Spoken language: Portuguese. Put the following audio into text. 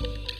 you